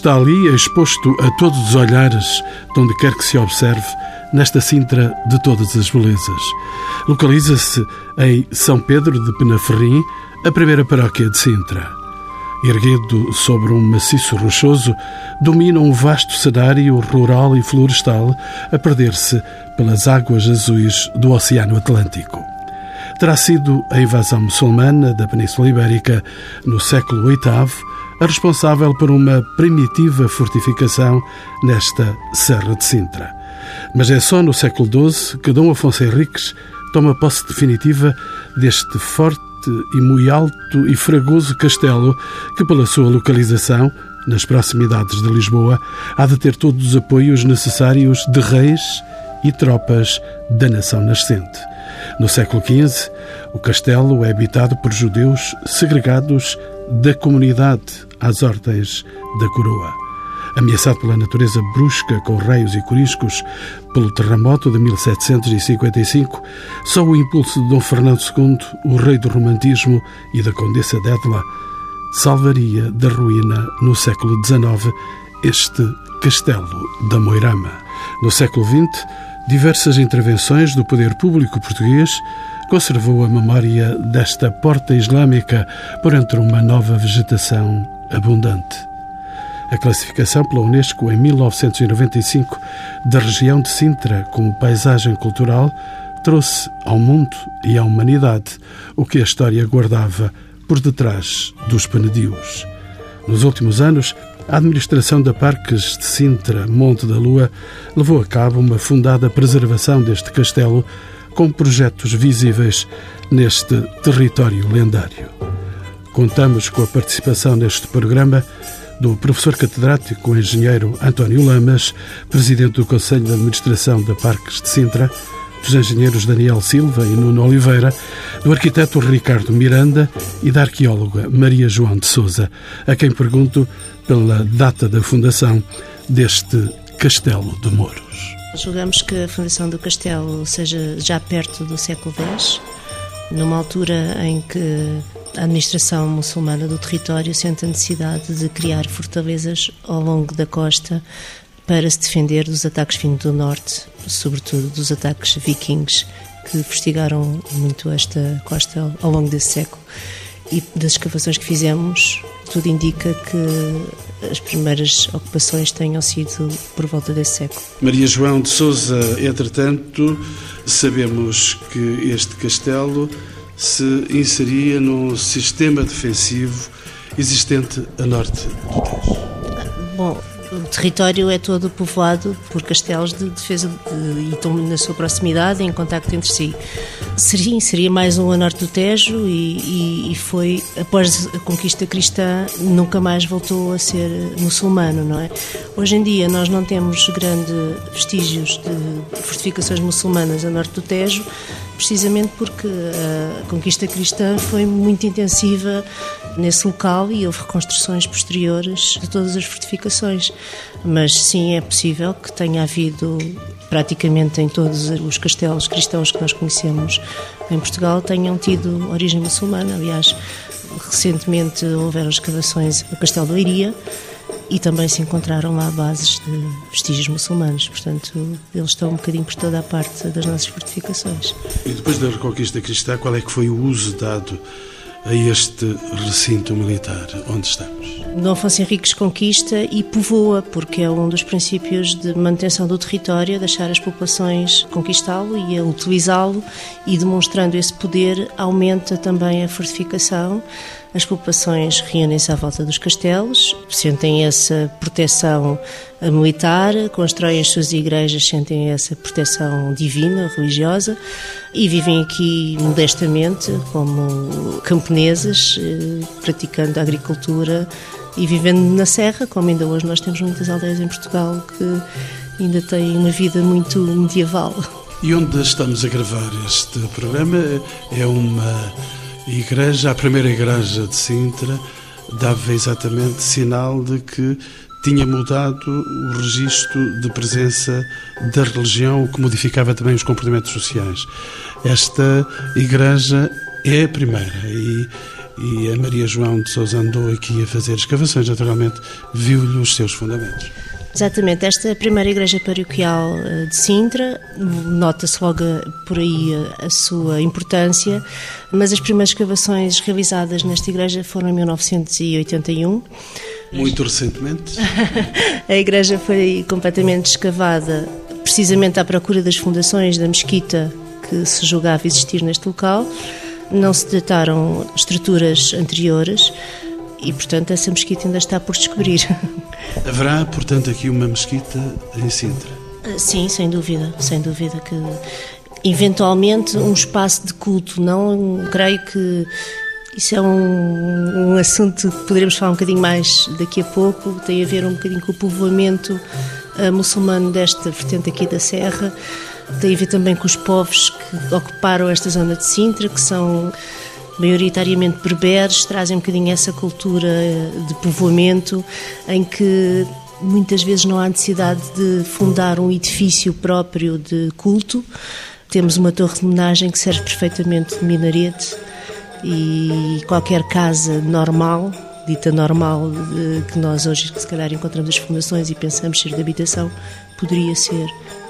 está ali exposto a todos os olhares, de onde quer que se observe, nesta Sintra de todas as belezas. Localiza-se em São Pedro de Penaferrim, a primeira paróquia de Sintra. Erguido sobre um maciço rochoso, domina um vasto cenário rural e florestal a perder-se pelas águas azuis do Oceano Atlântico. Terá sido a invasão muçulmana da Península Ibérica no século VIII a responsável por uma primitiva fortificação nesta Serra de Sintra. Mas é só no século XII que Dom Afonso Henriques toma posse definitiva deste forte e muito alto e fragoso castelo que, pela sua localização, nas proximidades de Lisboa, há de ter todos os apoios necessários de reis e tropas da nação nascente. No século XV, o castelo é habitado por judeus segregados da comunidade às ordens da coroa. Ameaçado pela natureza brusca, com raios e coriscos, pelo terremoto de 1755, só o impulso de Dom Fernando II, o rei do romantismo e da Condessa Dédla, salvaria da ruína no século XIX este castelo da Moirama. No século XX, diversas intervenções do poder público português conservou a memória desta porta islâmica por entre uma nova vegetação abundante. A classificação pela Unesco em 1995 da região de Sintra como paisagem cultural trouxe ao mundo e à humanidade o que a história guardava por detrás dos penedios. Nos últimos anos, a administração da Parques de Sintra, Monte da Lua, levou a cabo uma fundada preservação deste castelo com projetos visíveis neste território lendário. Contamos com a participação neste programa do professor catedrático engenheiro António Lamas, presidente do Conselho de Administração da Parques de Sintra, dos engenheiros Daniel Silva e Nuno Oliveira, do arquiteto Ricardo Miranda e da arqueóloga Maria João de Souza, a quem pergunto pela data da fundação deste Castelo de Mouros. Julgamos que a fundação do castelo seja já perto do século X, numa altura em que a administração muçulmana do território sente a necessidade de criar fortalezas ao longo da costa para se defender dos ataques vindos do norte, sobretudo dos ataques vikings que fustigaram muito esta costa ao longo desse século. E das escavações que fizemos, tudo indica que as primeiras ocupações tenham sido por volta desse século. Maria João de Souza, entretanto, sabemos que este castelo se inseria num sistema defensivo existente a norte do Tejo? Bom, o território é todo povoado por castelos de defesa de, e estão na sua proximidade, em contacto entre si. Seria, mais um a norte do Tejo e, e, e, foi, após a conquista cristã, nunca mais voltou a ser muçulmano, não é? Hoje em dia nós não temos grandes vestígios de fortificações muçulmanas a norte do Tejo, precisamente porque a conquista cristã foi muito intensiva nesse local e houve reconstruções posteriores de todas as fortificações. Mas sim, é possível que tenha havido praticamente em todos os castelos cristãos que nós conhecemos em Portugal tenham tido origem muçulmana. Aliás, recentemente houveram escavações no Castelo de Leiria e também se encontraram lá bases de vestígios muçulmanos. Portanto, eles estão um bocadinho por toda a parte das nossas fortificações. E depois da reconquista cristã, qual é que foi o uso dado a este recinto militar onde estamos? Dom Afonso Henriques conquista e povoa, porque é um dos princípios de manutenção do território, deixar as populações conquistá-lo e utilizá-lo, e demonstrando esse poder, aumenta também a fortificação. As populações reúnem-se à volta dos castelos, sentem essa proteção militar, constroem as suas igrejas, sentem essa proteção divina, religiosa e vivem aqui modestamente como camponeses, eh, praticando a agricultura e vivendo na serra, como ainda hoje nós temos muitas aldeias em Portugal que ainda têm uma vida muito medieval. E onde estamos a gravar este programa é uma igreja, a primeira igreja de Sintra, dava exatamente sinal de que tinha mudado o registro de presença da religião, o que modificava também os comportamentos sociais. Esta igreja é a primeira e, e a Maria João de Sousa andou aqui a fazer escavações, naturalmente, viu-lhe os seus fundamentos. Exatamente, esta é a primeira igreja paroquial eh, de Sintra, nota-se logo por aí a sua importância, mas as primeiras escavações realizadas nesta igreja foram em 1981. Muito recentemente? a igreja foi completamente escavada, precisamente à procura das fundações da mesquita que se julgava existir neste local. Não se dataram estruturas anteriores e, portanto, essa mesquita ainda está por descobrir. Haverá, portanto, aqui uma mesquita em Sintra? Ah, sim, sem dúvida, sem dúvida que eventualmente um espaço de culto, não creio que isso é um, um assunto que poderemos falar um bocadinho mais daqui a pouco, tem a ver um bocadinho com o povoamento uh, muçulmano desta vertente aqui da Serra, tem a ver também com os povos que ocuparam esta zona de Sintra, que são maioritariamente berberes, trazem um bocadinho essa cultura de povoamento em que muitas vezes não há necessidade de fundar um edifício próprio de culto. Temos uma torre de homenagem que serve perfeitamente de minarete e qualquer casa normal, dita normal, que nós hoje se calhar encontramos as fundações e pensamos ser de habitação, poderia ser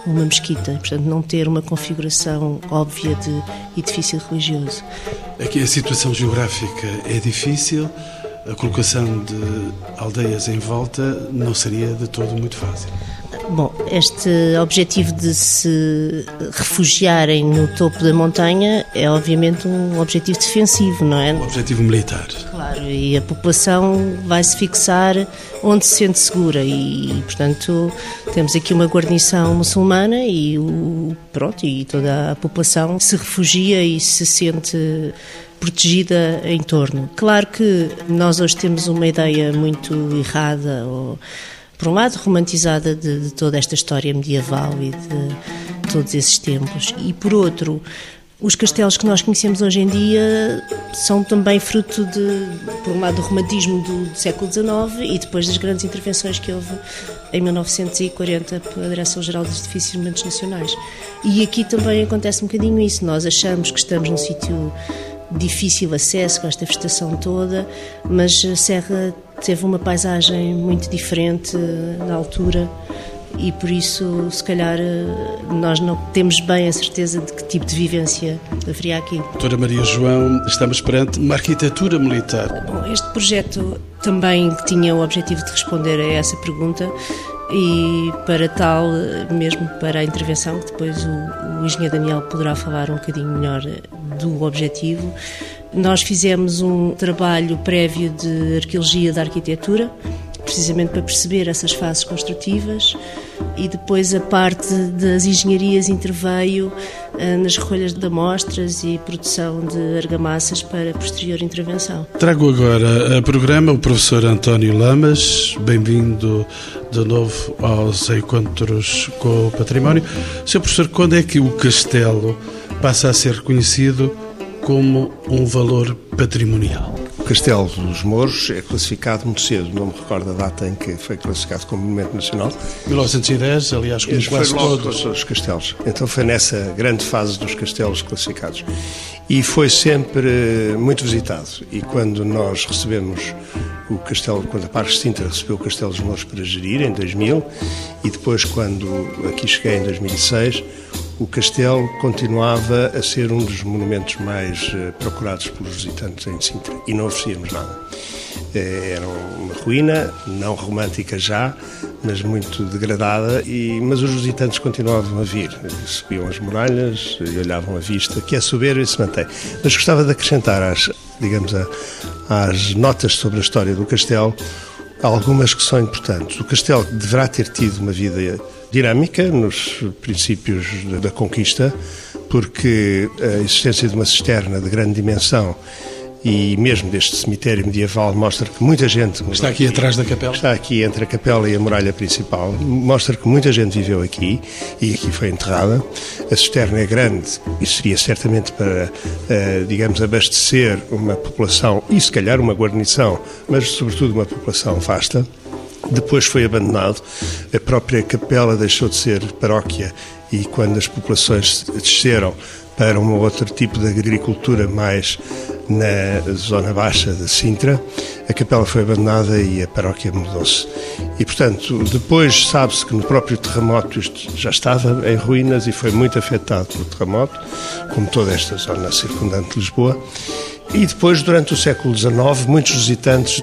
uma mesquita, portanto não ter uma configuração óbvia de edifício religioso. Aqui a situação geográfica é difícil, a colocação de aldeias em volta não seria de todo muito fácil. Bom, este objetivo de se refugiarem no topo da montanha é obviamente um objetivo defensivo, não é? Um objetivo militar. Claro, e a população vai se fixar onde se sente segura e, portanto, temos aqui uma guarnição muçulmana e o pronto, e toda a população se refugia e se sente protegida em torno. Claro que nós hoje temos uma ideia muito errada ou por um lado, romantizada de, de toda esta história medieval e de todos esses tempos, e por outro, os castelos que nós conhecemos hoje em dia são também fruto de, por um lado, do romantismo do, do, século XIX e depois das grandes intervenções que houve em 1940 pela Direção-Geral dos Edifícios Nacionais. E aqui também acontece um bocadinho isso. Nós achamos que estamos num sítio difícil acesso com esta vegetação toda, mas a Serra teve uma paisagem muito diferente eh, na altura e por isso, se calhar, eh, nós não temos bem a certeza de que tipo de vivência haveria aqui. Doutora Maria João, estamos perante uma arquitetura militar. Bom, este projeto também tinha o objetivo de responder a essa pergunta e para tal, mesmo para a intervenção, que depois o, o engenheiro Daniel poderá falar um bocadinho melhor do objetivo, nós fizemos um trabalho prévio de arqueologia da arquitetura, precisamente para perceber essas fases construtivas e depois a parte das engenharias interveio nas recolhas de amostras e produção de argamassas para posterior intervenção. Trago agora a programa o professor António Lamas, bem-vindo de novo aos encontros com o património. Sr. professor, quando é que o castelo passa a ser reconhecido como um valor patrimonial? Castelo dos Mouros é classificado muito cedo, não me recordo a data em que foi classificado como Monumento Nacional. 1910, aliás, como quase foi logo todos. os castelos. Então foi nessa grande fase dos castelos classificados. E foi sempre muito visitado. E quando nós recebemos o castelo, quando a Parque Sintra recebeu o Castelo dos Mouros para gerir, em 2000, e depois quando aqui cheguei em 2006, o castelo continuava a ser um dos monumentos mais eh, procurados pelos visitantes em Sintra e não oferecíamos nada. Eh, era uma ruína, não romântica já, mas muito degradada, e, mas os visitantes continuavam a vir. Subiam as muralhas e olhavam a vista, que é soberbo e se mantém. Mas gostava de acrescentar às, digamos, às notas sobre a história do castelo algumas que são importantes. O castelo deverá ter tido uma vida dinâmica nos princípios da conquista, porque a existência de uma cisterna de grande dimensão e mesmo deste cemitério medieval mostra que muita gente está aqui, atrás da capela? Está aqui entre a capela e a muralha principal. Mostra que muita gente viveu aqui e aqui foi enterrada. A cisterna é grande e seria certamente para eh, digamos abastecer uma população e se calhar uma guarnição mas sobretudo uma população vasta. Depois foi abandonado, a própria capela deixou de ser paróquia e quando as populações desceram para um outro tipo de agricultura mais na zona baixa de Sintra, a capela foi abandonada e a paróquia mudou-se. E, portanto, depois sabe-se que no próprio terremoto isto já estava em ruínas e foi muito afetado pelo terremoto, como toda esta zona circundante de Lisboa. E depois, durante o século XIX, muitos visitantes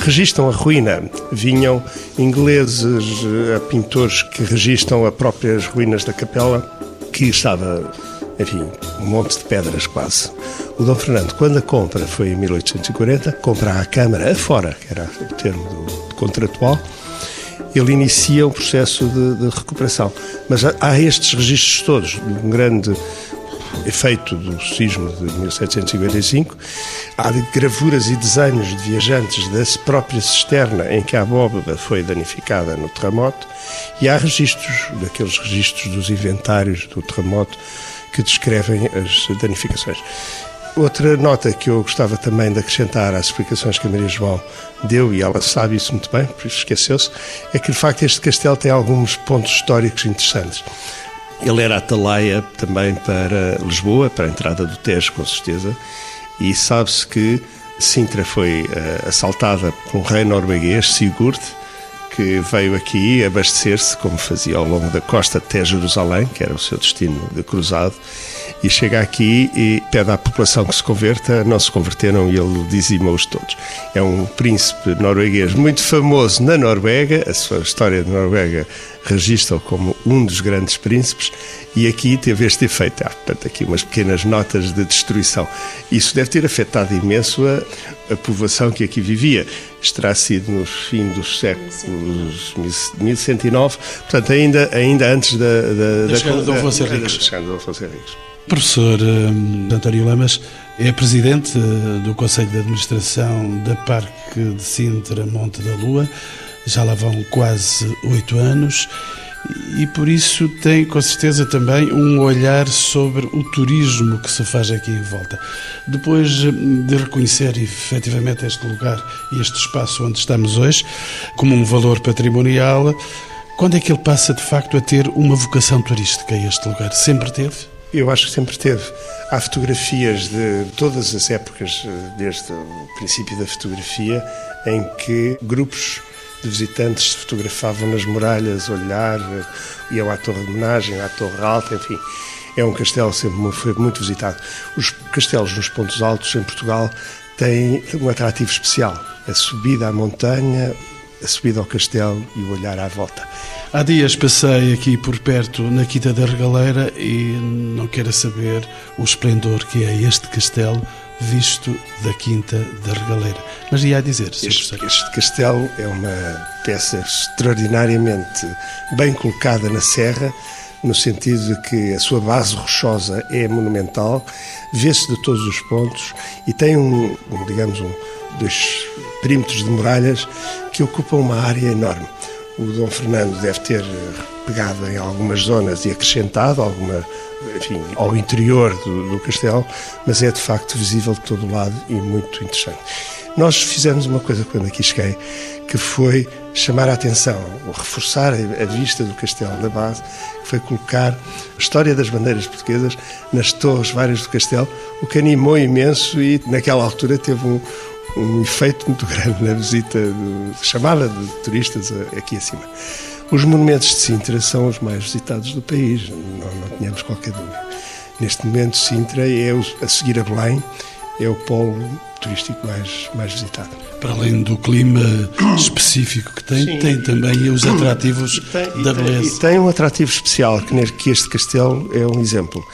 registram a ruína. Vinham ingleses, eh, pintores que registram as próprias ruínas da capela, que estava, enfim, um monte de pedras quase. O Dom Fernando, quando a compra, foi em 1840, compra a Câmara afora, que era o termo do, contratual, ele inicia um processo de, de recuperação. Mas há, há estes registros todos, de um grande efeito do sismo de 1755. Há gravuras e desenhos de viajantes da própria cisterna em que a abóbada foi danificada no terremoto e há registros, daqueles registros dos inventários do terremoto que descrevem as danificações. Outra nota que eu gostava também de acrescentar às explicações que a Maria João deu, e ela sabe isso muito bem, por isso esqueceu-se, é que de facto este castelo tem alguns pontos históricos interessantes. Ele era atalaia também para Lisboa, para a entrada do Tejo, com certeza, e sabe-se que Sintra foi uh, assaltada por um rei norueguês, Sigurd, que veio aqui abastecer-se, como fazia ao longo da costa até Jerusalém, que era o seu destino de cruzado, e chega aqui e pede à população que se converta, não se converteram e ele dizimou-os todos. É um príncipe norueguês muito famoso na Noruega, a sua história de Noruega registra-o como um dos grandes príncipes e aqui teve este efeito. Há, portanto, aqui umas pequenas notas de destruição. Isso deve ter afetado imenso a, a povoação que aqui vivia. Isto terá sido no fim dos séculos 1109, portanto, ainda, ainda antes da, da, da, chegada de Afonso Henriques. Professor um, António Lamas é presidente uh, do Conselho de Administração da Parque de Sintra Monte da Lua, já lá vão quase oito anos e por isso tem com certeza também um olhar sobre o turismo que se faz aqui em volta. Depois de reconhecer efetivamente este lugar e este espaço onde estamos hoje como um valor patrimonial, quando é que ele passa de facto a ter uma vocação turística este lugar? Sempre teve? Eu acho que sempre teve. Há fotografias de todas as épocas, eh, desde o princípio da fotografia, em que grupos de visitantes se fotografavam nas muralhas, olhar, eh, iam à Torre de Homenagem, à Torre Alta, enfim. É um castelo sempre foi muito visitado. Os castelos nos pontos altos em Portugal têm um atrativo especial. A subida à montanha, a subida ao castelo e o olhar à volta. Há dias passei aqui por perto na Quinta da Regaleira e não quero saber o esplendor que é este castelo visto da Quinta da Regaleira. Mas ia a dizer, este, este castelo é uma peça extraordinariamente bem colocada na serra, no sentido de que a sua base rochosa é monumental, vê-se de todos os pontos e tem um, um digamos, um, dois perímetros de muralhas que ocupam uma área enorme. O Dom Fernando deve ter pegado em algumas zonas e acrescentado alguma, enfim, ao interior do, do castelo, mas é de facto visível de todo o lado e muito interessante. Nós fizemos uma coisa quando aqui cheguei, que foi chamar a atenção, reforçar a vista do castelo da base, que foi colocar a história das bandeiras portuguesas nas torres várias do castelo, o que animou imenso e naquela altura teve um, um efeito muito grande na visita, chamada de turistas aqui acima. Os monumentos de Sintra são os mais visitados do país, não, não tínhamos qualquer dúvida. Neste momento, Sintra é, o, a seguir a Belém, é o polo turístico mais, mais visitado. Para além do clima específico que tem, Sim. tem também os atrativos tem, da beleza. E tem um atrativo especial, que este castelo é um exemplo.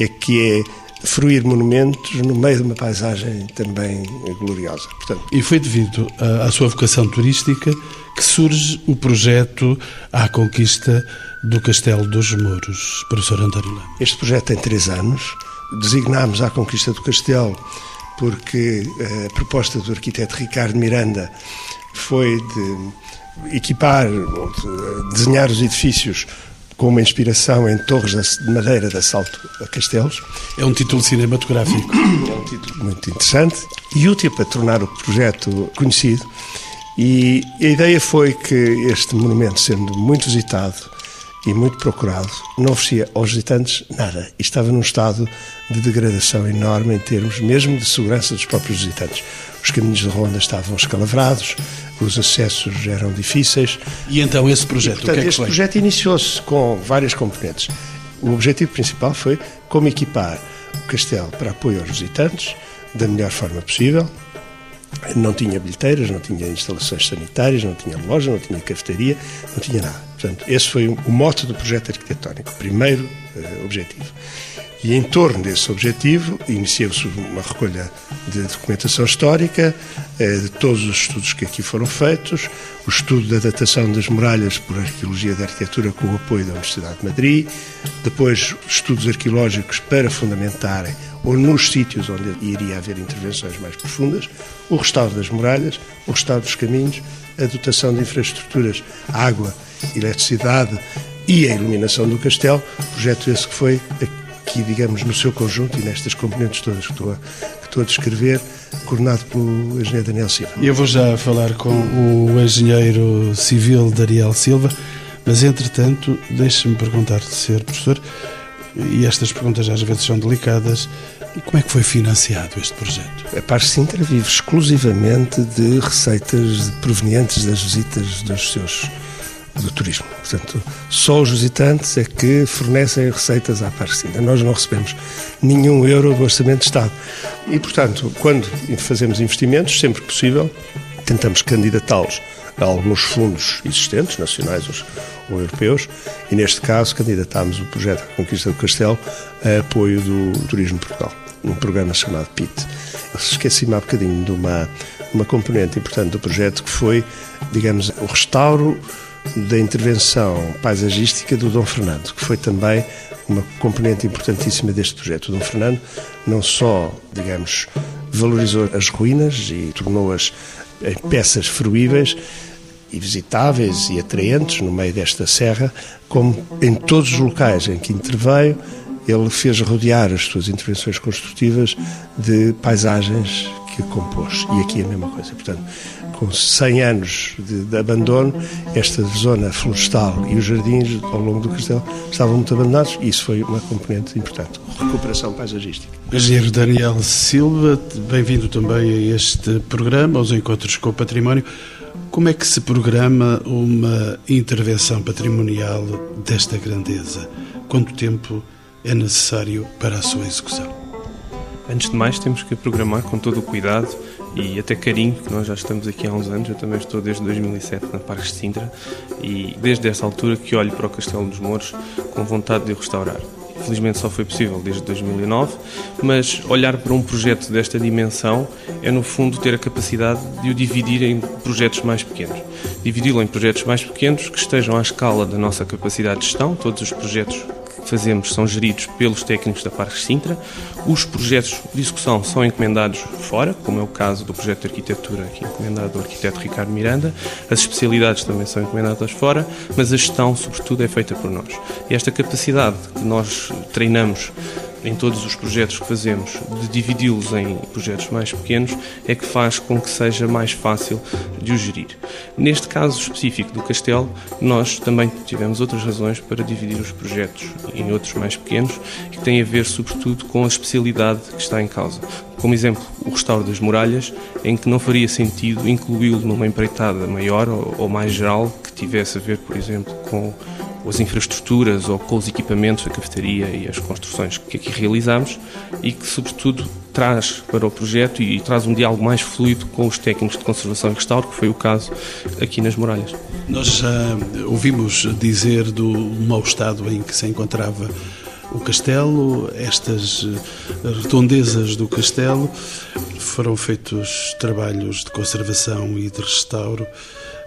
É que é fruir monumentos no meio de uma paisagem também gloriosa. Portanto, e foi devido à sua vocação turística que surge o projeto à conquista do Castelo dos Mouros, professor António Lama. Este projeto tem três anos. Designámos à conquista do Castelo porque eh, a proposta do arquiteto Ricardo Miranda foi de equipar, de desenhar os edifícios com uma inspiração em torres de madeira de assalto a castelos. É um título cinematográfico. É um título muito interessante e útil para tornar o projeto conhecido. E a ideia foi que este monumento, sendo muito visitado e muito procurado, não oferecia aos visitantes nada. E estava num estado de degradação enorme em termos mesmo de segurança dos próprios visitantes. Os caminhos de ronda estavam escalavrados, os acessos eram difíceis. E então esse projeto, e, portanto, o que é que este foi? projeto iniciou-se com várias componentes. O objetivo principal foi como equipar o castelo para apoio aos visitantes da melhor forma possível, não tinha bilheteiras, não tinha instalações sanitárias, não tinha loja, não tinha cafetaria, não tinha nada. Portanto, esse foi o mote do projeto arquitetónico, o primeiro uh, objetivo. E em torno desse objetivo iniciou-se uma recolha de documentação histórica, uh, de todos os estudos que aqui foram feitos, o estudo da datação das muralhas por arqueologia da arquitetura com o apoio da Universidade de Madrid, depois estudos arqueológicos para fundamentarem ou nos sítios onde iria haver intervenções mais profundas, o restauro das muralhas, o restauro dos caminhos, a dotação de infraestruturas, água, eletricidade e a iluminação do castelo, projeto esse que foi aqui, digamos, no seu conjunto e nestas componentes todas que estou a, que estou a descrever, coordenado pelo engenheiro Daniel Silva. Eu vou já falar com o engenheiro civil Daniel Silva, mas entretanto, deixe-me perguntar-te, ser professor, e estas perguntas às vezes são delicadas, como é que foi financiado este projeto? A Paz Sintra vive exclusivamente de receitas provenientes das visitas dos seus do turismo. Portanto, só os visitantes é que fornecem receitas à Sintra. Nós não recebemos nenhum euro do Orçamento de Estado. E, portanto, quando fazemos investimentos, sempre que possível, tentamos candidatá-los a alguns fundos existentes, nacionais ou europeus, e neste caso candidatámos o projeto Conquista do Castelo a apoio do Turismo de Portugal, num programa chamado PIT. Esqueci-me há bocadinho de uma, uma componente importante do projeto que foi, digamos, o restauro da intervenção paisagística do Dom Fernando, que foi também uma componente importantíssima deste projeto. O Dom Fernando não só, digamos, valorizou as ruínas e tornou-as em peças fruíveis e visitáveis e atraentes no meio desta serra, como em todos os locais em que interveio, ele fez rodear as suas intervenções construtivas de paisagens que compôs. E aqui a mesma coisa. Portanto, com 100 anos de, de, abandono, esta zona florestal e os jardins ao longo do castelo estavam muito abandonados e isso foi uma componente importante. Recuperação paisagística. Engenheiro Daniel Silva, bem-vindo também a este programa, aos Encontros com o Património. Como é que se programa uma intervenção patrimonial desta grandeza? Quanto tempo é necessário para a sua execução? Antes de mais, temos que programar com todo o cuidado e até carinho, que nós já estamos aqui há uns anos. Eu também estou desde 2007 na Parques de Sintra e desde essa altura que olho para o Castelo dos Mouros com vontade de o restaurar. Felizmente só foi possível desde 2009, mas olhar para um projeto desta dimensão é, no fundo, ter a capacidade de o dividir em projetos mais pequenos. Dividi-lo em projetos mais pequenos que estejam à escala da nossa capacidade de gestão, todos os projetos fazemos são geridos pelos técnicos da Parques Sintra. Os projetos de execução são encomendados fora, como é o caso do projeto de arquitetura, que é encomendado do arquiteto Ricardo Miranda. As especialidades também são encomendadas fora, mas a gestão, sobretudo, é feita por nós. E esta capacidade que nós treinamos em todos os projetos que fazemos, de dividi-los em projetos mais pequenos, é que faz com que seja mais fácil de os gerir. Neste caso específico do Castelo, nós também tivemos outras razões para dividir os projetos em outros mais pequenos, que têm a ver, sobretudo, com a especialidade que está em causa. Como exemplo, o restauro das muralhas, em que não faria sentido incluí-lo numa empreitada maior ou mais geral, que tivesse a ver, por exemplo, com as infraestruturas ou com os equipamentos, a cafetaria e as construções que aqui realizamos e que, sobretudo, traz para o projeto e traz um diálogo mais fluido com os técnicos de conservação e restauro, que foi o caso aqui nas muralhas. Nós já ouvimos dizer do mau estado em que se encontrava o castelo, estas redondezas do castelo, foram feitos trabalhos de conservação e de restauro.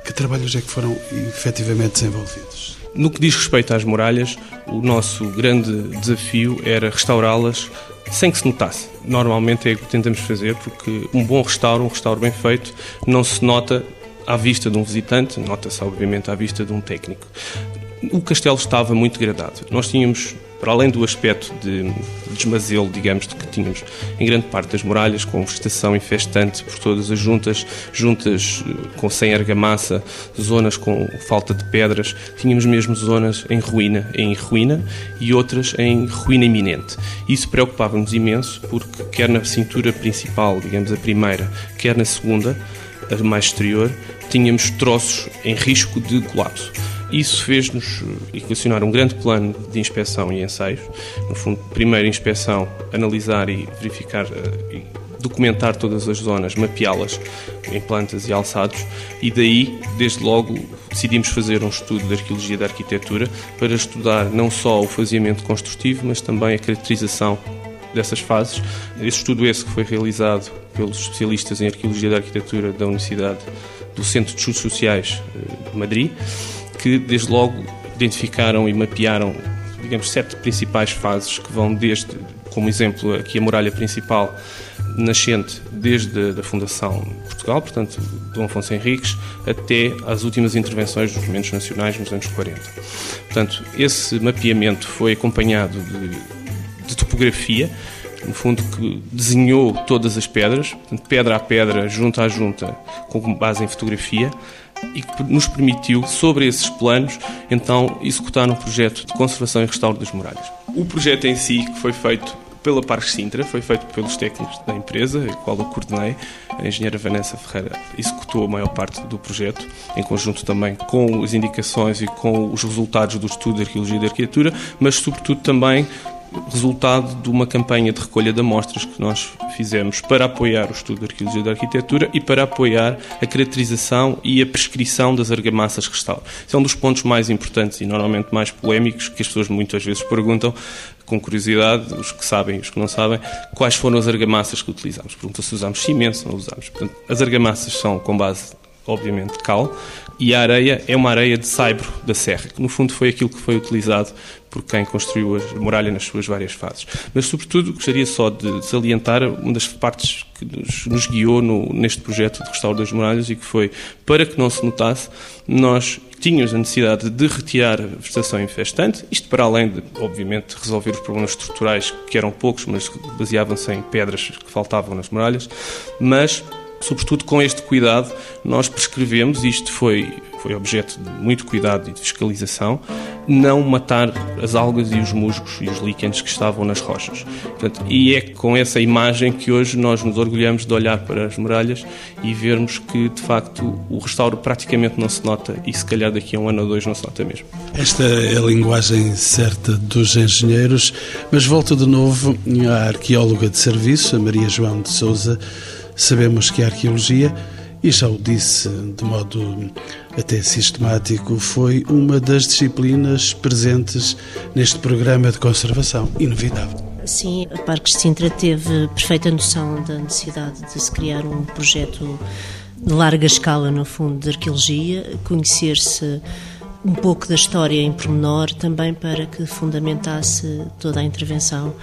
Que trabalhos é que foram efetivamente desenvolvidos? No que diz respeito às muralhas, o nosso grande desafio era restaurá-las sem que se notasse. Normalmente é o que tentamos fazer, porque um bom restauro, um restauro bem feito, não se nota à vista de um visitante, nota-se obviamente à vista de um técnico. O castelo estava muito degradado. Nós tínhamos para além do aspecto de desmazelo, digamos, que tínhamos em grande parte das muralhas, com vegetação infestante por todas as juntas, juntas eh, com sem argamassa, zonas com falta de pedras, tínhamos mesmo zonas em ruína, em ruína e outras em ruína iminente. Isso preocupava-nos imenso, porque quer na cintura principal, digamos a primeira, quer na segunda, a mais exterior, tínhamos troços em risco de colapso. Isso fez-nos equacionar um grande plano de inspeção e ensaios. No fundo, primeiro inspeção, analisar e verificar eh, e documentar todas as zonas, mapeá-las em plantas e alçados e daí, desde logo, decidimos fazer um estudo de arqueologia da arquitetura para estudar não só o faseamento construtivo, mas também a caracterização dessas fases. Esse estudo esse que foi realizado pelos especialistas em arqueologia da arquitetura da Universidade do Centro de Estudos Sociais eh, de Madrid que desde logo identificaram e mapearam, digamos, sete principais fases que vão desde, como exemplo, aqui a muralha principal nascente desde a fundação de Portugal, portanto, Dom Afonso Henriques, até às últimas intervenções dos movimentos nacionais nos anos 40. Portanto, esse mapeamento foi acompanhado de, de topografia, no fundo, que desenhou todas as pedras, portanto, pedra a pedra, junta a junta, com base em fotografia, e que nos permitiu, sobre esses planos, então executar um projeto de conservação e restauro das muralhas. O projeto em si, que foi feito pela Parques Sintra, foi feito pelos técnicos da empresa, a qual eu coordenei. A engenheira Vanessa Ferreira executou a maior parte do projeto, em conjunto também com as indicações e com os resultados do estudo de arqueologia e de arquitetura, mas sobretudo também resultado de uma campanha de recolha de amostras que nós fizemos para apoiar o estudo de arqueologia da arquitetura e para apoiar a caracterização e a prescrição das argamassas restauro. Esse é um dos pontos mais importantes e normalmente mais polémicos que as pessoas muitas vezes perguntam com curiosidade, os que sabem e os que não sabem, quais foram as argamassas que utilizamos. Pergunta se usamos cimento, se não usamos. Portanto, as argamassas são com base obviamente cal, e a areia é uma areia de saibro da serra, que no fundo foi aquilo que foi utilizado por quem construiu a muralha nas suas várias fases. Mas, sobretudo, gostaria só de salientar uma das partes que nos, nos guiou no, neste projeto de restauro das muralhas e que foi, para que não se notasse, nós tínhamos a necessidade de retirar a vegetação infestante, isto para além de, obviamente, resolver os problemas estruturais, que eram poucos, mas baseavam-se em pedras que faltavam nas muralhas, mas sobretudo com este cuidado, nós prescrevemos, isto foi, foi objeto de muito cuidado e de fiscalização, não matar as algas e os musgos e os líquenes que estavam nas rochas. Portanto, e é com essa imagem que hoje nós nos orgulhamos de olhar para as muralhas e vermos que, de facto, o restauro praticamente não se nota e se calhar daqui a um ano ou dois não se nota mesmo. Esta é a linguagem certa dos engenheiros, mas volto de novo à arqueóloga de serviço, a Maria João de Souza, Sabemos que a arqueologia, e já o disse de modo até sistemático, foi uma das disciplinas presentes neste programa de conservação, inevitável. Sim, a Parques de Sintra teve perfeita noção da necessidade de se criar um projeto de larga escala, no fundo, de arqueologia, conhecer-se um pouco da história em pormenor, também para que fundamentasse toda a intervenção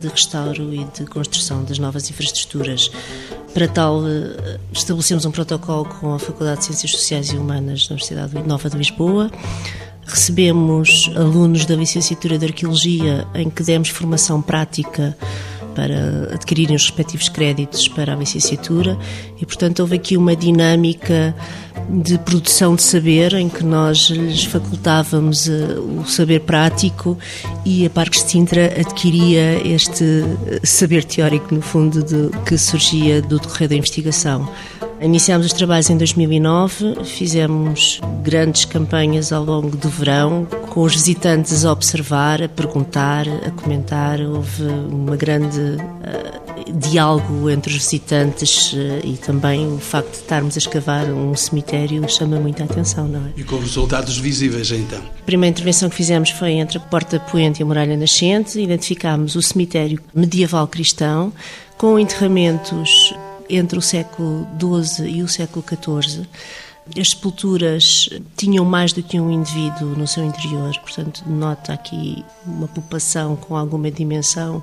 de restauro e de construção das novas infraestruturas. Para tal, eh, estabelecemos um protocolo com a Faculdade de Ciências Sociais e Humanas da Universidade Nova de Lisboa. Recebemos alunos da licenciatura de Arqueologia, em que demos formação prática para adquirirem os respectivos créditos para a licenciatura e, portanto, houve aqui uma dinâmica de produção de saber em que nós lhes facultávamos uh, o saber prático e a Parques de Sintra adquiria este eh, saber teórico, no fundo, de, que surgia do decorrer da investigação. Iniciámos os trabalhos em 2009, fizemos grandes campanhas ao longo do verão, com os visitantes a observar, a perguntar, a comentar. Houve uma grande uh, diálogo entre os visitantes uh, e também o facto de estarmos a escavar um cemitério chama muita atenção, não é? E com resultados visíveis, então? A primeira intervenção que fizemos foi entre a Porta Poente e a Muralha Nascente. Identificámos o cemitério medieval cristão com enterramentos entre o século XII e o século XIV. As sepulturas tinham mais do que um indivíduo no seu interior, portanto, nota aqui uma população com alguma dimensão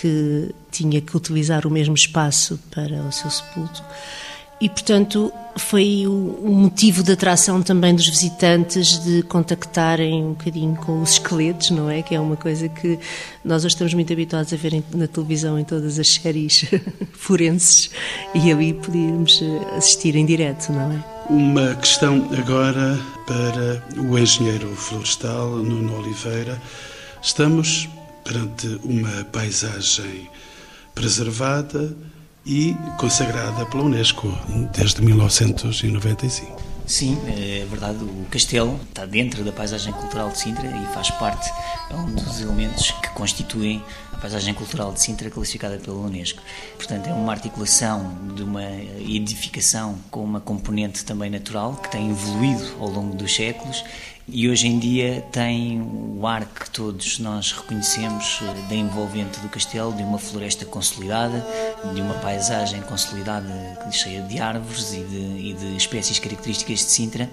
que tinha que utilizar o mesmo espaço para o seu sepulto. e, portanto, foi o, motivo de atração também dos visitantes de contactarem um bocadinho com os esqueletos, não é? Que é uma coisa que nós hoje estamos muito habituados a ver na televisão em todas as séries forenses e ali podíamos eh, assistir em direto, não é? Uma questão agora para o engenheiro florestal Nuno Oliveira. Estamos perante uma paisagem preservada e consagrada pela Unesco desde 1995. Sim, é verdade. O castelo está dentro da paisagem cultural de Sintra e faz parte, é um dos elementos que constituem a paisagem cultural de Sintra classificada pela Unesco. Portanto, é uma articulação de uma edificação com uma componente também natural que tem evoluído ao longo dos séculos e hoje em dia tem o ar que todos nós reconhecemos eh, da envolvente do castelo, de uma floresta consolidada, de uma paisagem consolidada cheia de árvores e de, e de espécies características de Sintra,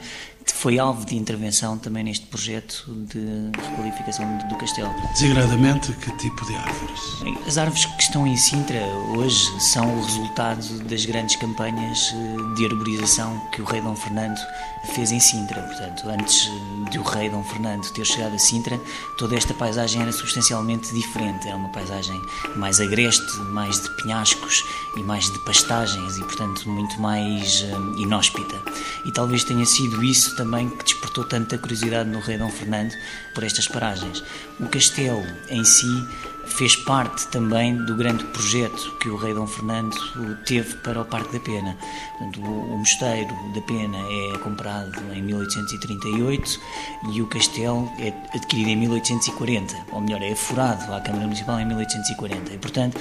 foi alvo de intervenção também neste projeto de requalificação do castelo. Desigradamente, que tipo de árvores? As árvores que estão em Sintra hoje são o resultado das grandes campanhas eh, de arborização que o rei Dom Fernando fez em Sintra. Portanto, antes de o rei Dom Fernando ter chegado a Sintra, toda esta paisagem era substancialmente diferente. Era uma paisagem mais agreste, mais de penhascos e mais de pastagens e, portanto, muito mais uh, inóspita. E talvez tenha sido isso também que despertou tanta curiosidade no rei Dom Fernando por estas paragens. O castelo em si fez parte também do grande projeto que o rei Dom Fernando teve para o Parque da Pena. Portanto, o mosteiro da Pena é comprado em 1838 e o castelo é adquirido em 1840, ou melhor, é furado à Câmara Municipal em 1840. E, portanto,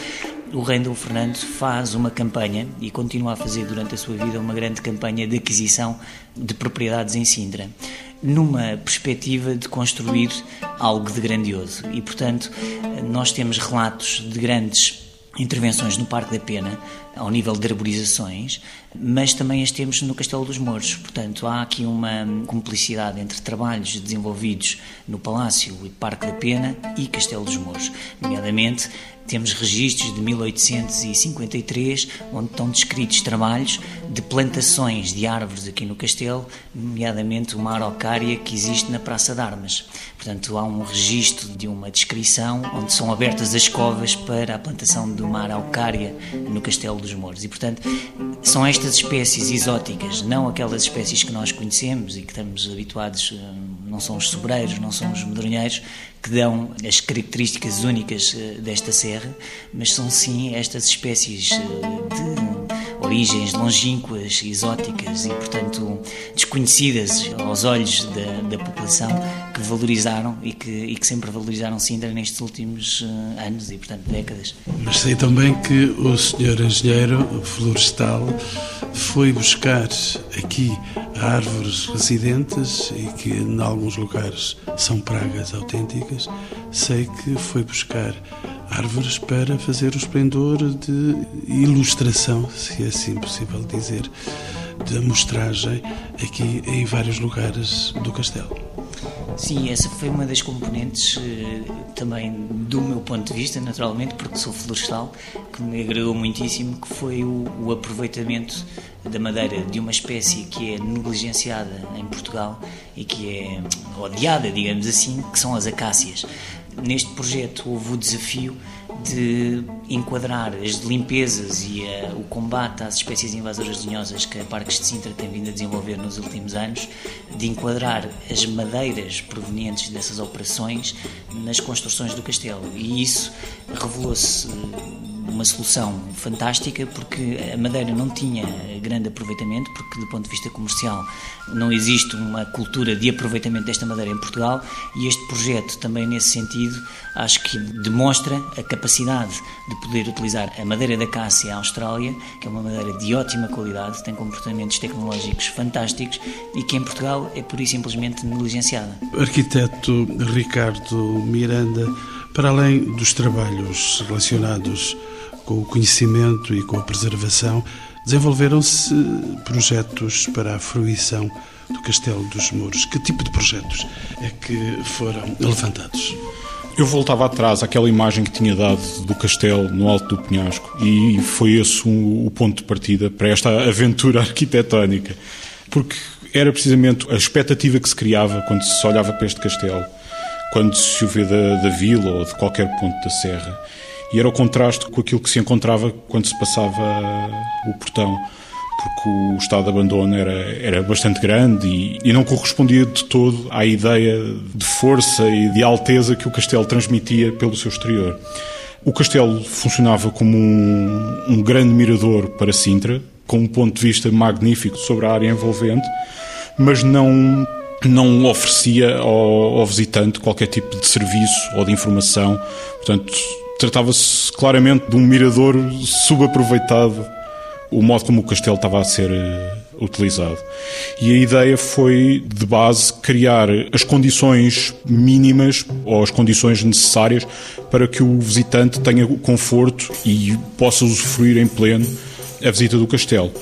o rei Dom Fernando faz uma campanha e continua a fazer durante a sua vida uma grande campanha de aquisição de propriedades em Sintra numa perspectiva de construir algo de grandioso. E, portanto, nós temos relatos de grandes intervenções no Parque da Pena, ao nível de arborizações, mas também as temos no Castelo dos Mouros. Portanto, há aqui uma cumplicidade entre trabalhos desenvolvidos no Palácio e Parque da Pena e Castelo dos Mouros, nomeadamente temos registros de 1853, onde estão descritos trabalhos de plantações de árvores aqui no castelo, nomeadamente uma araucária que existe na Praça de Armas. Portanto, há um registro de uma descrição onde são abertas as covas para a plantação de uma araucária no Castelo Mouros. E, portanto, são estas espécies exóticas, não aquelas espécies que nós conhecemos e que estamos habituados, eh, não são os sobreiros, não são os medronheiros, que dão as características únicas eh, desta serra, mas são sim estas espécies eh, de origens longínquas, exóticas e, portanto, desconhecidas aos olhos da, da população que valorizaram e que, e que sempre valorizaram Sintra nestes últimos uh, anos e, portanto, décadas. Mas sei também que o senhor engenheiro florestal foi buscar aqui árvores residentes e que em alguns lugares são pragas autênticas. Sei que foi buscar árvores para fazer o esplendor de ilustração, se é assim possível dizer, de amostragem aqui em vários lugares do castelo. Sim, essa foi uma das componentes eh, também do meu ponto de vista, naturalmente, porque sou florestal, que me agradou muitíssimo, que foi o, o aproveitamento da madeira de uma espécie que é negligenciada em Portugal e que é odiada, digamos assim, que são as acácias. Neste projeto houve o desafio de enquadrar as limpezas e uh, o combate às espécies invasoras linhosas que a Parques de Sintra tem vindo a desenvolver nos últimos anos, de enquadrar as madeiras provenientes dessas operações nas construções do castelo. E isso revelou-se uma solução fantástica porque a madeira não tinha grande aproveitamento, porque do ponto de vista comercial não existe uma cultura de aproveitamento desta madeira em Portugal e este projeto também nesse sentido acho que demonstra a capacidade de poder utilizar a madeira da Cássia Austrália, que é uma madeira de ótima qualidade, tem comportamentos tecnológicos fantásticos e que em Portugal é pura e simplesmente negligenciada. Arquiteto Ricardo Miranda, para além dos trabalhos relacionados com o conhecimento e com a preservação, desenvolveram-se projetos para a fruição do Castelo dos Mouros. Que tipo de projetos é que foram levantados? Eu voltava atrás àquela imagem que tinha dado do castelo no alto do penhasco e foi esse o, ponto de partida para esta aventura arquitetónica. Porque era precisamente a expectativa que se criava quando se olhava para este castelo, quando se ouvia da, da vila ou de qualquer ponto da serra. E era o contraste com aquilo que se encontrava quando se passava o portão porque o estado de abandono era, era bastante grande e, e, não correspondia de todo à ideia de força e de alteza que o castelo transmitia pelo seu exterior. O castelo funcionava como um, um grande mirador para Sintra, com um ponto de vista magnífico sobre a área envolvente, mas não não oferecia ao, ao visitante qualquer tipo de serviço ou de informação. Portanto, tratava-se claramente de um mirador subaproveitado o modo como o castelo estava a ser eh, utilizado. E a ideia foi, de base, criar as condições mínimas ou as condições necessárias para que o visitante tenha conforto e possa usufruir em pleno a visita do castelo.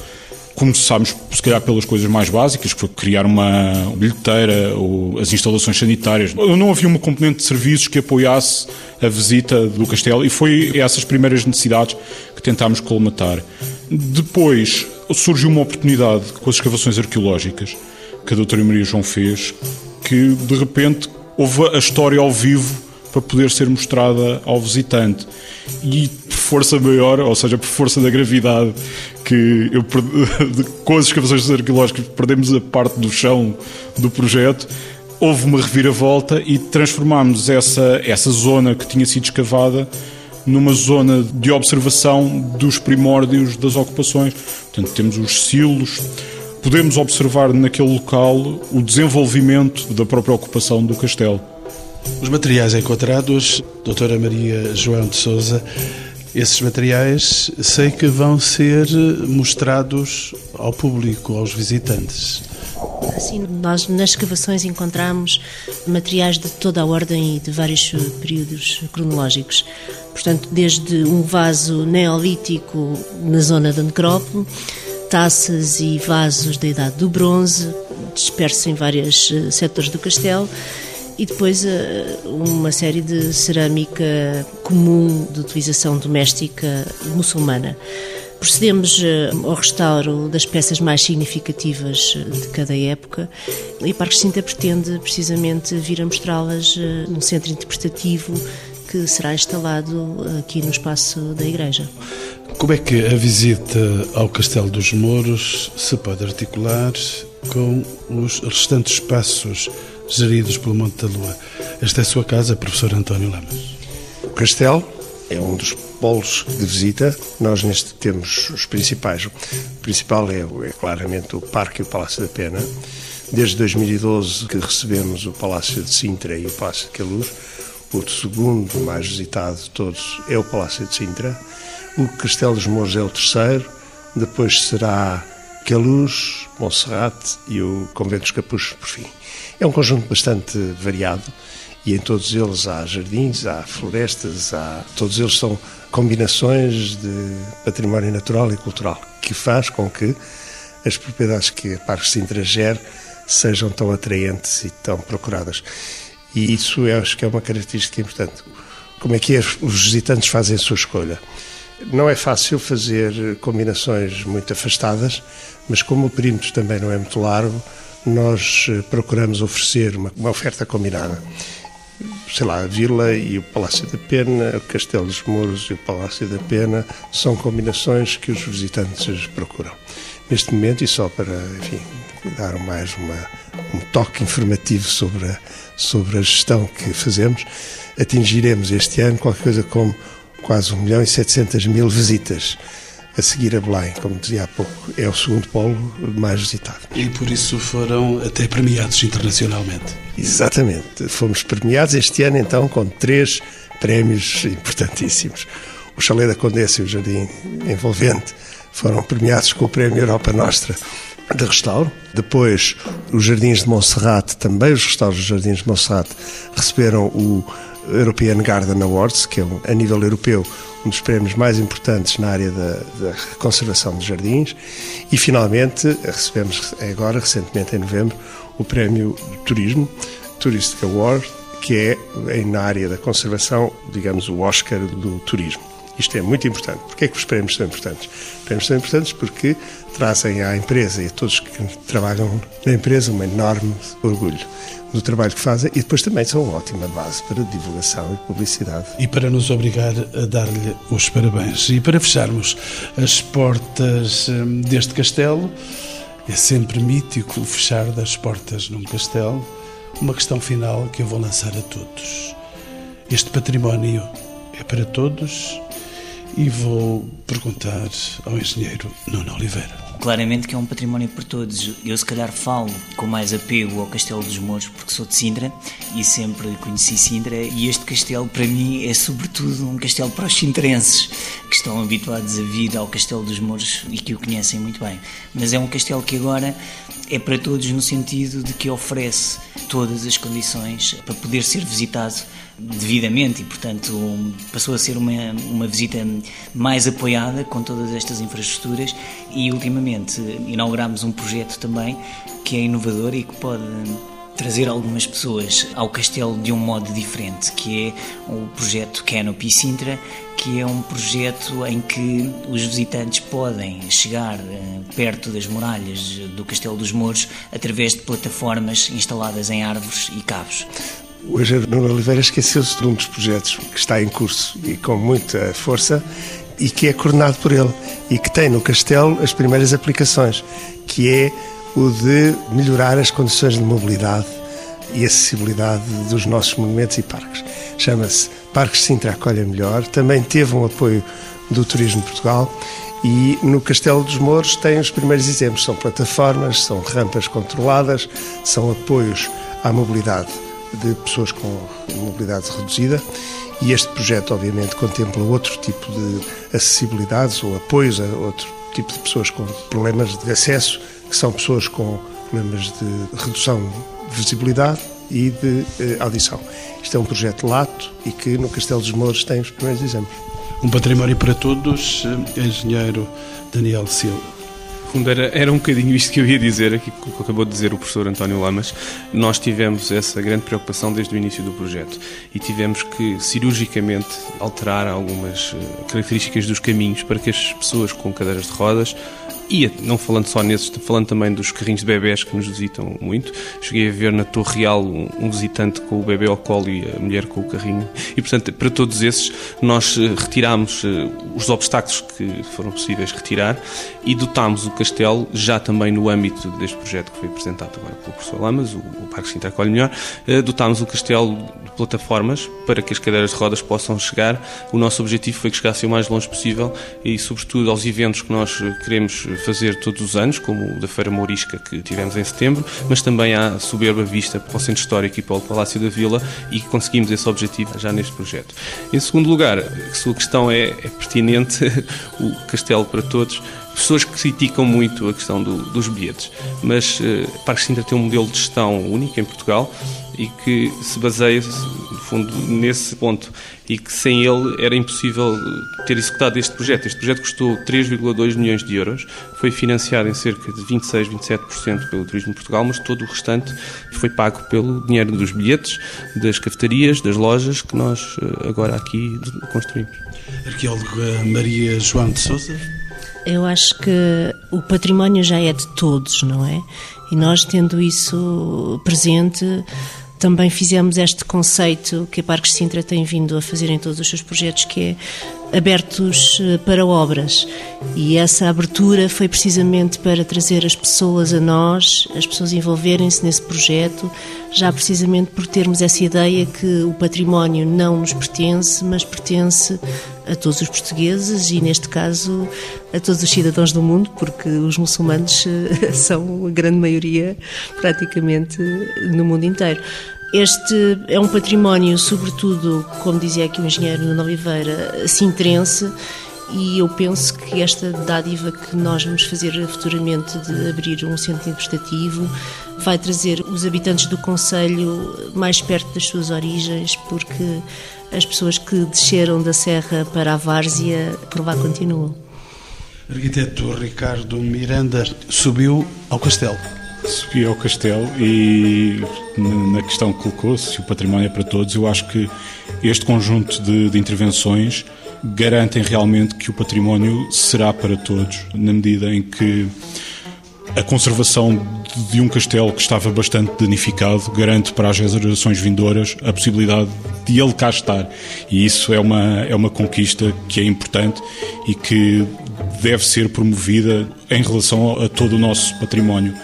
Começámos, se calhar, pelas coisas mais básicas, que foi criar uma bilheteira ou as instalações sanitárias. Não havia uma componente de serviços que apoiasse a visita do castelo e foi essas primeiras necessidades que tentámos colmatar. Depois surgiu uma oportunidade com as escavações arqueológicas que a doutora Maria João fez, que de repente houve a história ao vivo para poder ser mostrada ao visitante. E por força maior, ou seja, por força da gravidade, que eu, com as escavações arqueológicas perdemos a parte do chão do projeto, houve uma reviravolta e transformámos essa, essa zona que tinha sido escavada numa zona de observação dos primórdios das ocupações. Portanto, temos os silos, podemos observar naquele local o desenvolvimento da própria ocupação do castelo. Os materiais encontrados, doutora Maria João de Souza, esses materiais sei que vão ser mostrados ao público, aos visitantes. Assim, nós nas escavações encontramos materiais de toda a ordem e de vários períodos cronológicos. Portanto, desde um vaso neolítico na zona da necrópole, taças e vasos da Idade do Bronze, dispersos em vários eh, setores do castelo, e depois eh, uma série de cerâmica comum de utilização doméstica muçulmana. Procedemos eh, ao restauro das peças mais significativas eh, de cada época e Parque Cinta pretende precisamente vir a mostrá-las num centro interpretativo que será instalado aqui no espaço da igreja. Como é que a visita ao Castelo dos Mouros se pode articular com os restantes espaços geridos pelo Monte da Lua? Esta é a sua casa, professor António Lamas. O castelo é um dos polos de visita. Nós neste temos os principais. O principal é, é claramente o Parque e o Palácio da Pena. Desde 2012 que recebemos o Palácio de Sintra e o Palácio de Queluz. O segundo mais visitado de todos é o Palácio de Sintra. O Castelo dos Mouros é o terceiro. Depois será Queluz, Monserrate e o Convento dos Capuchos, por fim. É um conjunto bastante variado e em todos eles há jardins, há florestas, há, todos eles são combinações de património natural e cultural, que faz com que as propriedades que a Parque Sintra gere sejam tão atraentes e tão procuradas. E isso eu acho que é uma característica importante. Como é que é, os visitantes fazem a sua escolha? Não é fácil fazer combinações muito afastadas, mas como o perímetro também não é muito largo, nós eh, procuramos oferecer uma, uma oferta combinada sei lá, a Vila e o Palácio da Pena, o Castelo dos Mouros e o Palácio da Pena, são combinações que os visitantes procuram. Neste momento, e só para, enfim, dar mais uma, um toque informativo sobre a, sobre a gestão que fazemos, atingiremos este ano qualquer coisa como quase 1 milhão e 700 mil visitas a seguir a Belém, como dizia há pouco, é o segundo polo mais visitado. E por isso foram até premiados internacionalmente. Exatamente. Fomos premiados este ano, então, com três prémios importantíssimos. O Chalé da Condessa e o Jardim Envolvente foram premiados com o Prémio Europa Nostra de restauro. Depois, os Jardins de Monserrate, também os restauros dos Jardins de Monserrate, receberam o European Garden Awards, que é, a nível europeu, um dos prémios mais importantes na área da, da conservação de jardins. E, finalmente, recebemos agora, recentemente em novembro, o Prémio de Turismo, Touristic Award, que é, na área da conservação, digamos, o Oscar do turismo. Isto é muito importante. Porquê é que os prémios são importantes? Os prémios são importantes porque trazem à empresa e a todos que trabalham na empresa um enorme orgulho do trabalho que fazem e depois também são uma ótima base para divulgação e publicidade. E para nos obrigar a dar-lhe os parabéns. E para fecharmos as portas hum, deste castelo, é sempre mítico o fechar das portas num castelo. Uma questão final que eu vou lançar a todos. Este património é para todos e vou perguntar ao engenheiro Nuno Oliveira claramente que é um património para todos. Eu, se calhar, falo com mais apego ao Castelo dos Mouros, porque sou de Sintra e sempre conheci Sintra. E este castelo, para mim, é sobretudo um castelo para os sintrenses, que estão habituados a vir ao Castelo dos Mouros e que o conhecem muito bem. Mas é um castelo que agora é para todos no sentido de que oferece todas as condições para poder ser visitado devidamente e, portanto, passou a ser uma, uma visita mais apoiada com todas estas infraestruturas e, ultimamente, inauguramos um projeto também que é inovador e que pode trazer algumas pessoas ao castelo de um modo diferente, que é o projeto Canopy Sintra, que é um projeto em que os visitantes podem chegar eh, perto das muralhas do Castelo dos Mouros através de plataformas instaladas em árvores e cabos. Hoje, Nuno Oliveira esqueceu-se de um dos projetos que está em curso e com muita força e que é coordenado por ele e que tem no Castelo as primeiras aplicações, que é o de melhorar as condições de mobilidade e acessibilidade dos nossos monumentos e parques. Chama-se Parques Sintra Acolha Melhor, também teve um apoio do Turismo de Portugal e no Castelo dos Mouros tem os primeiros exemplos. São plataformas, são rampas controladas, são apoios à mobilidade de pessoas com mobilidade reduzida e este projeto, obviamente, contempla outro tipo de acessibilidades ou apoios a outro tipo de pessoas com problemas de acesso, que são pessoas com problemas de redução de visibilidade e de eh, audição. Isto é um projeto lato e que no Castelo dos Mouros tem os primeiros exemplos. Um património para todos, eh, engenheiro Daniel Silva fundo, era, era um bocadinho isto que eu ia dizer, aqui que acabou de dizer o professor António Lamas. Nós tivemos essa grande preocupação desde o início do projeto e tivemos que cirurgicamente alterar algumas eh, características dos caminhos para que as pessoas com cadeiras de rodas e não falando só nesses, falando também dos carrinhos de bebés que nos visitam muito. Cheguei a ver na Torre Real um, um visitante com o bebê ao colo e a mulher com o carrinho. E, portanto, para todos esses, nós eh, retirámos eh, os obstáculos que foram possíveis retirar e dotámos o castelo, já também no âmbito deste projeto que foi apresentado agora pelo professor Lamas, o, o Parque Sintra Acolhe Melhor, eh, dotámos o castelo de plataformas para que as cadeiras de rodas possam chegar. O nosso objetivo foi que chegassem o mais longe possível e, sobretudo, aos eventos que nós queremos fazer todos os anos, como o da Feira Mourisca que tivemos em setembro, mas também há soberba vista para o Centro Histórico e para o Palácio da Vila e conseguimos esse objetivo já neste projeto. Em segundo lugar, a sua questão é, é pertinente, o Castelo para Todos, pessoas que criticam muito a questão do, dos bilhetes, mas uh, Parque Sintra tem um modelo de gestão único em Portugal e que se baseia, no fundo, nesse ponto e que sem ele era impossível ter executado este projeto. Este projeto custou 3,2 milhões de euros, foi financiado em cerca de 26, 27% pelo Turismo de Portugal, mas todo o restante foi pago pelo dinheiro dos bilhetes, das cafetarias, das lojas que nós eh, agora aqui construímos. Arqueóloga Maria João de Souza. Eu acho que o património já é de todos, não é? E nós, tendo isso presente, também fizemos este conceito que a Parques Sintra tem vindo a fazer em todos os seus projetos, que é abertos eh, para obras. E essa abertura foi precisamente para trazer as pessoas a nós, as pessoas envolverem-se nesse projeto, já precisamente por termos essa ideia que o património não nos pertence, mas pertence a todos os portugueses e, neste caso, a todos os cidadãos do mundo, porque os muçulmanos eh, são a grande maioria, praticamente, no mundo inteiro. Este é um património, sobretudo, como dizia aqui o engenheiro Nuno Oliveira, sintrense, e eu penso que esta dádiva que nós vamos fazer futuramente de abrir um centro interpretativo vai trazer os habitantes do Conselho mais perto das suas origens, porque as pessoas que desceram da Serra para a Várzea por lá continuam. Arquiteto Ricardo Miranda subiu ao castelo. Subi ao castelo e na questão que colocou, se o património é para todos, eu acho que este conjunto de, de intervenções garantem realmente que o património será para todos, na medida em que a conservação de um castelo que estava bastante danificado garante para as gerações vindouras a possibilidade de ele cá estar. E isso é uma, é uma conquista que é importante e que deve ser promovida em relação a todo o nosso património.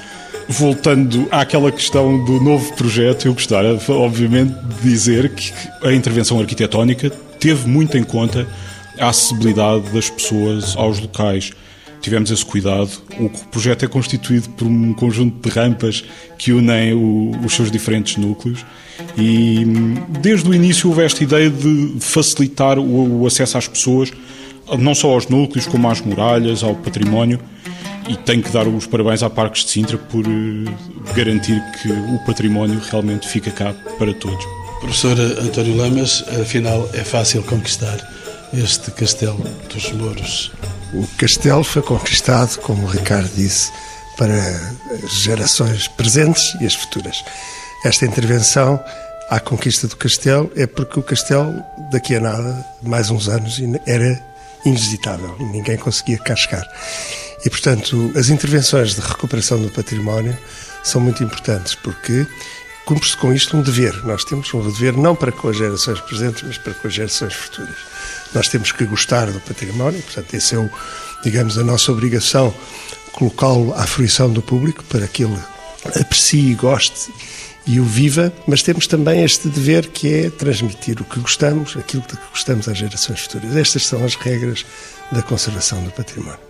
Voltando àquela questão do novo projeto, eu gostaria, obviamente, de dizer que a intervenção arquitetónica teve muito em conta a acessibilidade das pessoas aos locais. Tivemos esse cuidado. O projeto é constituído por um conjunto de rampas que unem o, os seus diferentes núcleos e desde o início houve esta ideia de facilitar o, o acesso às pessoas, não só aos núcleos, como às muralhas, ao património. E tenho que dar os parabéns à Parques de Sintra por uh, garantir que o património realmente fica cá para todos. Professor António Lamas, afinal é fácil conquistar este castelo dos Mouros? O castelo foi conquistado, como o Ricardo disse, para as gerações presentes e as futuras. Esta intervenção à conquista do castelo é porque o castelo, daqui a nada, mais uns anos, era invisitável, ninguém conseguia cascar. E, portanto, as intervenções de recuperação do património são muito importantes, porque cumpre-se com isto um dever. Nós temos um dever não para com as gerações presentes, mas para com as gerações futuras. Nós temos que gostar do património, portanto, esse é o, digamos, a nossa obrigação, colocá-lo à fruição do público para que ele aprecie e goste e o viva, mas temos também este dever que é transmitir o que gostamos, aquilo que gostamos às gerações futuras. Estas são as regras da conservação do património.